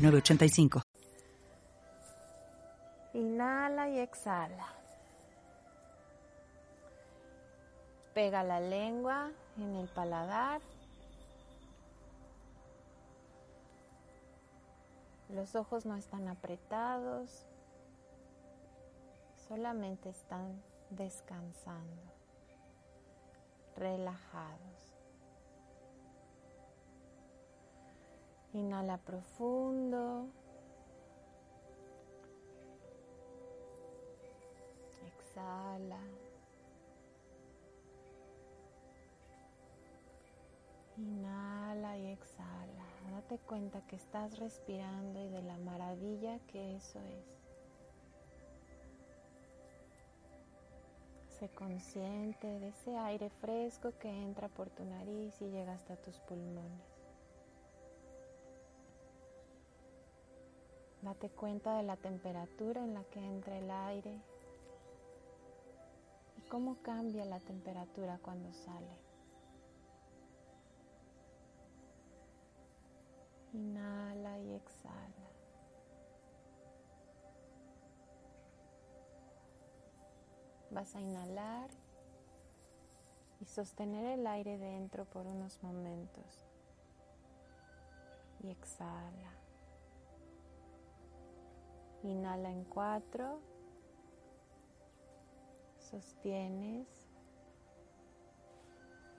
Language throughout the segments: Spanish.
985. Inhala y exhala. Pega la lengua en el paladar. Los ojos no están apretados, solamente están descansando, relajados. Inhala profundo. Exhala. Inhala y exhala. Date cuenta que estás respirando y de la maravilla que eso es. Sé consciente de ese aire fresco que entra por tu nariz y llega hasta tus pulmones. Date cuenta de la temperatura en la que entra el aire y cómo cambia la temperatura cuando sale. Inhala y exhala. Vas a inhalar y sostener el aire dentro por unos momentos. Y exhala. Inhala en cuatro. Sostienes.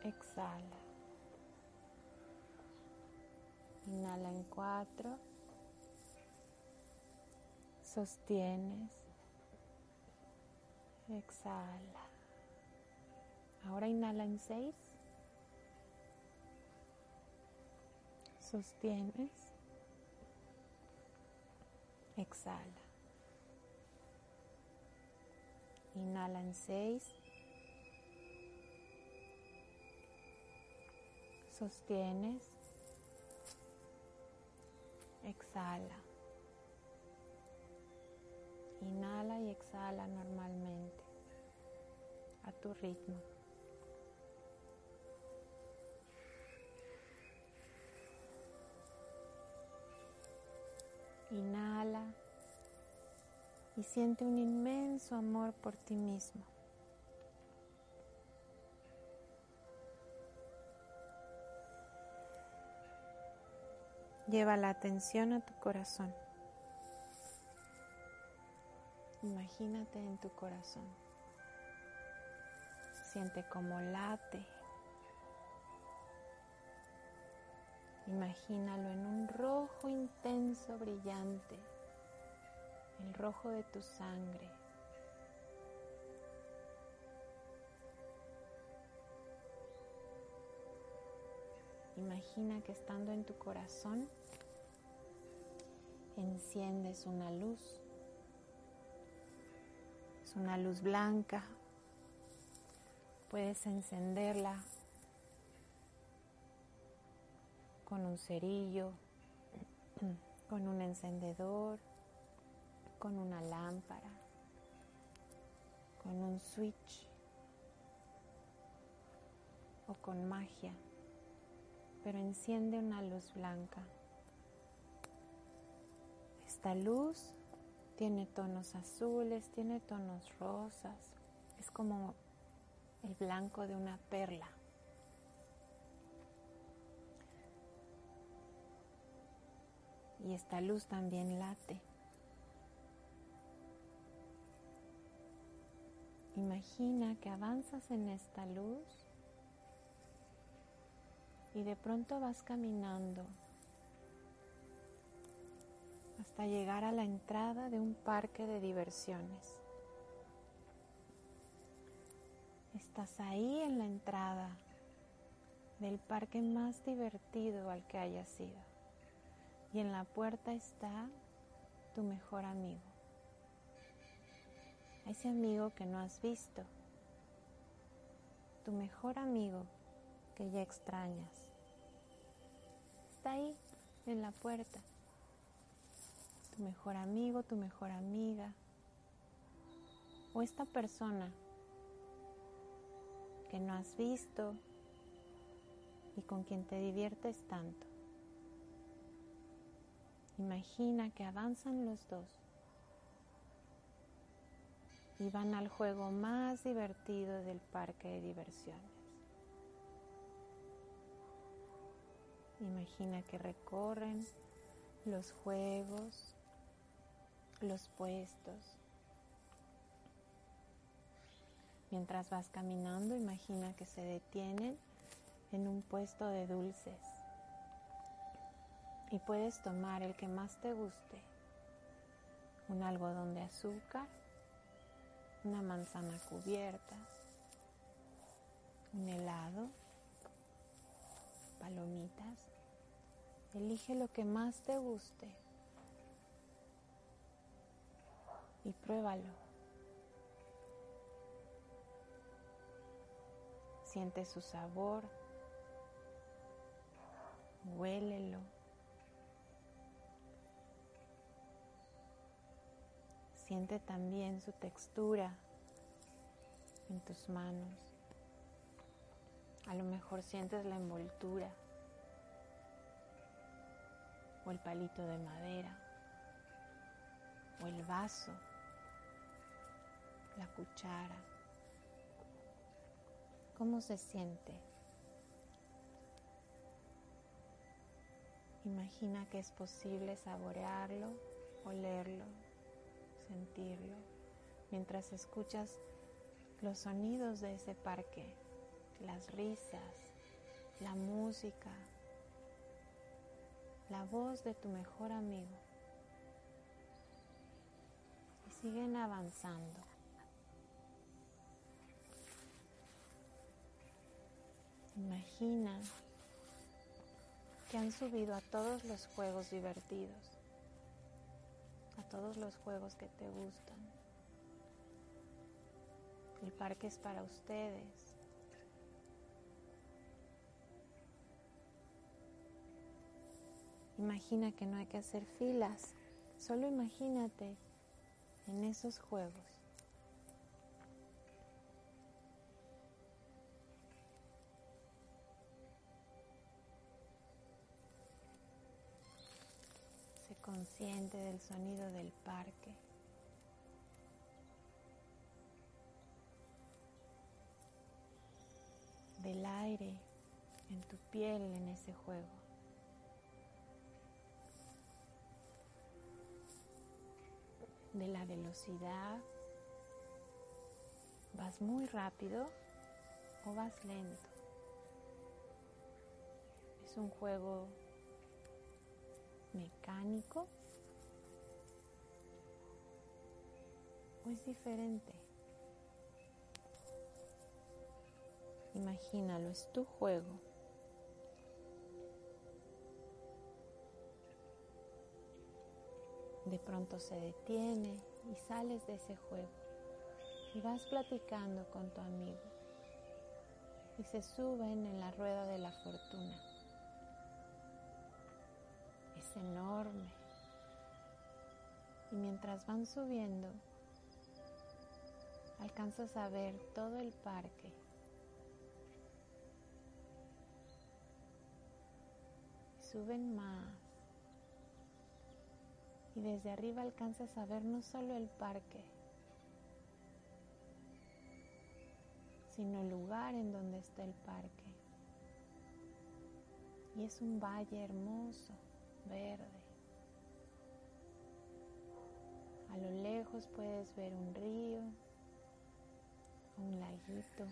Exhala. Inhala en cuatro. Sostienes. Exhala. Ahora inhala en seis. Sostienes. Exhala. Inhala en seis. Sostienes. Exhala. Inhala y exhala normalmente a tu ritmo. Inhala y siente un inmenso amor por ti mismo. Lleva la atención a tu corazón. Imagínate en tu corazón. Siente como late. Imagínalo en un rojo intenso, brillante, el rojo de tu sangre. Imagina que estando en tu corazón enciendes una luz. Es una luz blanca. Puedes encenderla con un cerillo, con un encendedor, con una lámpara, con un switch o con magia, pero enciende una luz blanca. Esta luz tiene tonos azules, tiene tonos rosas, es como el blanco de una perla. y esta luz también late. Imagina que avanzas en esta luz y de pronto vas caminando hasta llegar a la entrada de un parque de diversiones. Estás ahí en la entrada del parque más divertido al que hayas ido Y en la puerta está tu mejor amigo. Ese amigo que no has visto. Tu mejor amigo que ya extrañas. Está ahí en la puerta. Tu mejor amigo, tu mejor amiga. O esta persona que no has visto y con quien te diviertes tanto. Imagina que avanzan los dos y van al juego más divertido del parque de diversiones. Imagina que recorren los juegos, los puestos. Mientras vas caminando, imagina que se detienen en un puesto de dulces y puedes tomar el que más te guste, un algodón de azúcar, una manzana cubierta, un helado, palomitas. Elige lo que más te guste y pruébalo. Siente su sabor, huélelo. Siente también su textura en tus manos. A lo mejor sientes la envoltura o el palito de madera o el vaso, la cuchara. ¿Cómo se siente? Imagina que es posible saborearlo, olerlo, mientras escuchas los sonidos de ese parque, las risas, la música, la voz de tu mejor amigo. Y siguen avanzando. Imagina que han subido a todos los juegos divertidos, todos los juegos que te gustan. El parque es para ustedes. Imagina que no hay que hacer filas, solo imagínate en esos juegos. consciente del sonido piel en ese juego. De la velocidad, vas muy rápido o vas lento. Es un juego mecánico o es diferente? Imagínalo, es tu juego. De pronto se detiene y sales de ese juego y vas platicando con tu amigo y se suben en la rueda de la fortuna enorme. Y mientras van subiendo, alcanzas a ver todo el parque. Suben más. Y desde arriba alcanzas a ver no solo el parque, sino el lugar en donde está el parque. Y es un valle hermoso verde. A lo lejos puedes ver un río, un laguito,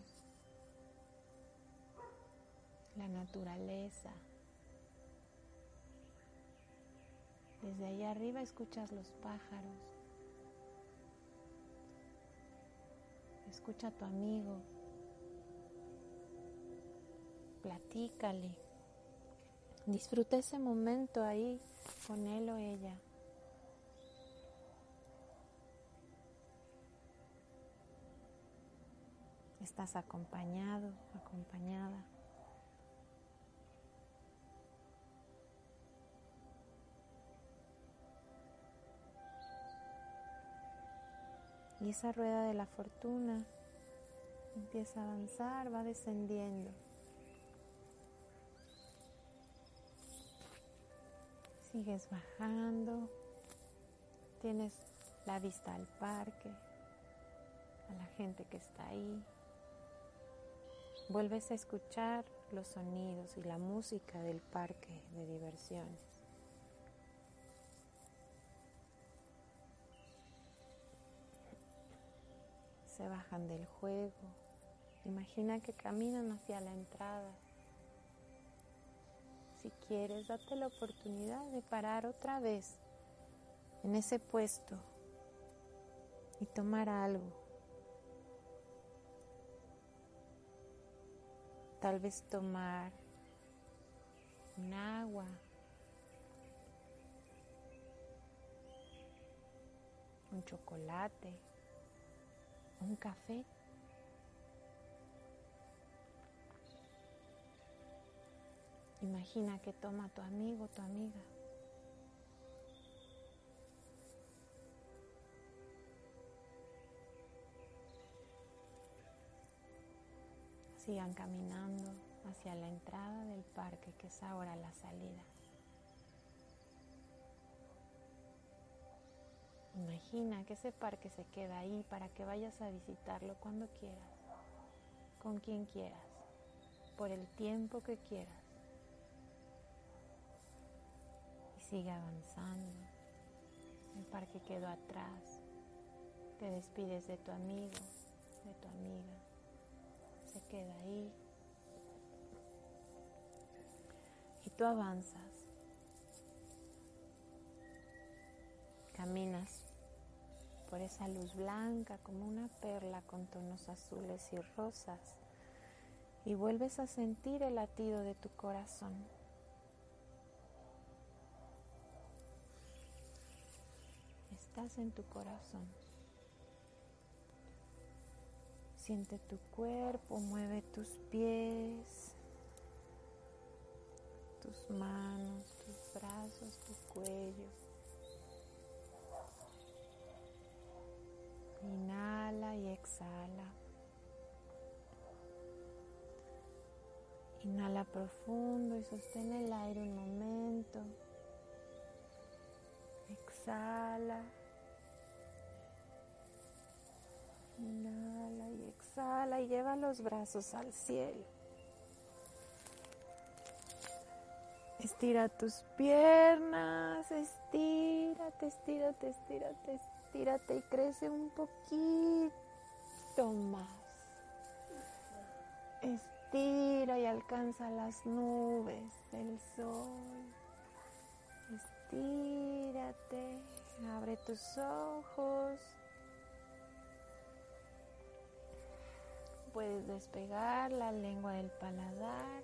la naturaleza. Desde ahí arriba escuchas los pájaros. Escucha a tu amigo. Platícale Disfruta ese momento ahí con él o ella. Estás acompañado, acompañada. Y esa rueda de la fortuna empieza a avanzar, va descendiendo. Sigues bajando, tienes la vista al parque, a la gente que está ahí. Vuelves a escuchar los sonidos y la música del parque de diversiones. Se bajan del juego. Imagina que caminan hacia la entrada. Si quieres, date la oportunidad de parar otra vez en ese puesto y tomar algo. Tal vez tomar un agua. Un chocolate. Un café. Imagina que toma tu amigo, tu amiga. Sigan caminando hacia la entrada del parque, que es ahora la salida. Imagina que ese parque se queda ahí para que vayas a visitarlo cuando quieras, con quien quieras, por el tiempo que quieras. Y sigue avanzando. El parque quedó atrás. Te despides de tu amigo, de tu amiga. Se queda ahí. Y tú avanzas. Caminas por esa luz blanca como una perla con tonos azules y rosas y vuelves a sentir el latido de tu corazón. Estás en tu corazón. Siente tu cuerpo, mueve tus pies, tus manos, tus brazos, tu cuello. Inhala y exhala. Inhala profundo y sostén el aire un momento. Exhala. Inhala y exhala y lleva los brazos al cielo. Estira tus piernas, estírate, estírate, estírate, estírate y crece un poquito más. Estira y alcanza las nubes del sol. Estírate, abre tus ojos. Puedes despegar la lengua del paladar.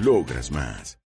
Logras más.